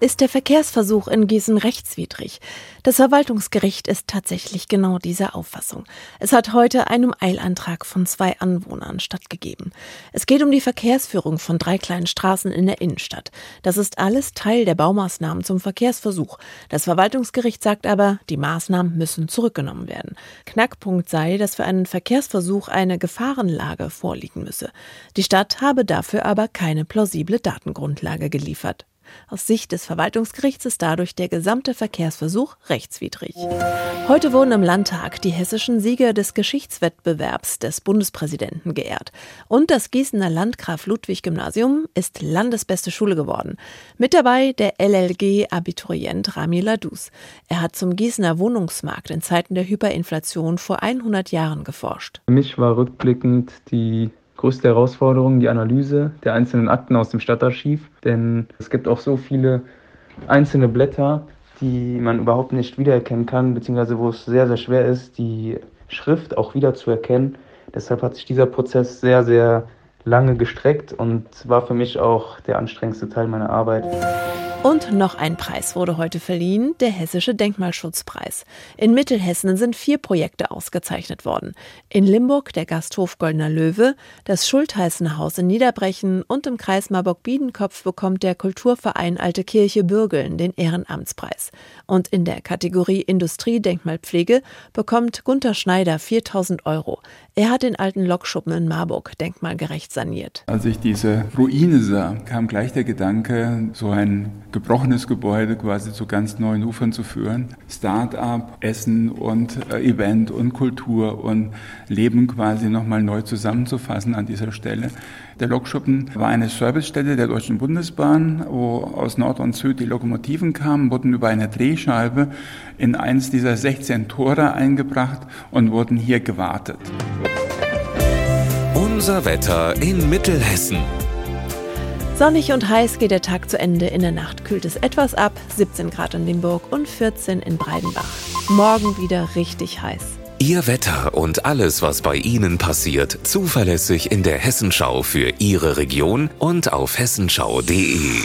Ist der Verkehrsversuch in Gießen rechtswidrig? Das Verwaltungsgericht ist tatsächlich genau dieser Auffassung. Es hat heute einem Eilantrag von zwei Anwohnern stattgegeben. Es geht um die Verkehrsführung von drei kleinen Straßen in der Innenstadt. Das ist alles Teil der Baumaßnahmen zum Verkehrsversuch. Das Verwaltungsgericht sagt aber, die Maßnahmen müssen zurückgenommen werden. Knackpunkt sei, dass für einen Verkehrsversuch eine Gefahrenlage vorliegen müsse. Die Stadt habe dafür aber keine plausible Datengrundlage geliefert. Aus Sicht des Verwaltungsgerichts ist dadurch der gesamte Verkehrsversuch rechtswidrig. Heute wurden im Landtag die hessischen Sieger des Geschichtswettbewerbs des Bundespräsidenten geehrt. Und das Gießener Landgraf Ludwig Gymnasium ist landesbeste Schule geworden. Mit dabei der LLG-Abiturient Rami Ladus. Er hat zum Gießener Wohnungsmarkt in Zeiten der Hyperinflation vor 100 Jahren geforscht. Für mich war rückblickend die größte Herausforderung die Analyse der einzelnen Akten aus dem Stadtarchiv, denn es gibt auch so viele einzelne Blätter, die man überhaupt nicht wiedererkennen kann, beziehungsweise wo es sehr, sehr schwer ist, die Schrift auch wieder zu erkennen. Deshalb hat sich dieser Prozess sehr, sehr lange gestreckt und war für mich auch der anstrengendste Teil meiner Arbeit. Und noch ein Preis wurde heute verliehen, der Hessische Denkmalschutzpreis. In Mittelhessen sind vier Projekte ausgezeichnet worden. In Limburg der Gasthof Goldener Löwe, das Schultheißenhaus in Niederbrechen und im Kreis Marburg-Biedenkopf bekommt der Kulturverein Alte Kirche Bürgeln den Ehrenamtspreis. Und in der Kategorie Industrie-Denkmalpflege bekommt Gunther Schneider 4000 Euro. Er hat den alten Lokschuppen in Marburg denkmalgerecht saniert. Als ich diese Ruine sah, kam gleich der Gedanke, so ein gebrochenes Gebäude quasi zu ganz neuen Ufern zu führen. Start-up, Essen und äh, Event und Kultur und Leben quasi nochmal neu zusammenzufassen an dieser Stelle. Der Lokschuppen war eine Servicestelle der Deutschen Bundesbahn, wo aus Nord und Süd die Lokomotiven kamen, wurden über eine Drehscheibe in eins dieser 16 Tore eingebracht und wurden hier gewartet. Unser Wetter in Mittelhessen. Sonnig und heiß geht der Tag zu Ende. In der Nacht kühlt es etwas ab. 17 Grad in Limburg und 14 in Breidenbach. Morgen wieder richtig heiß. Ihr Wetter und alles, was bei Ihnen passiert, zuverlässig in der Hessenschau für Ihre Region und auf hessenschau.de.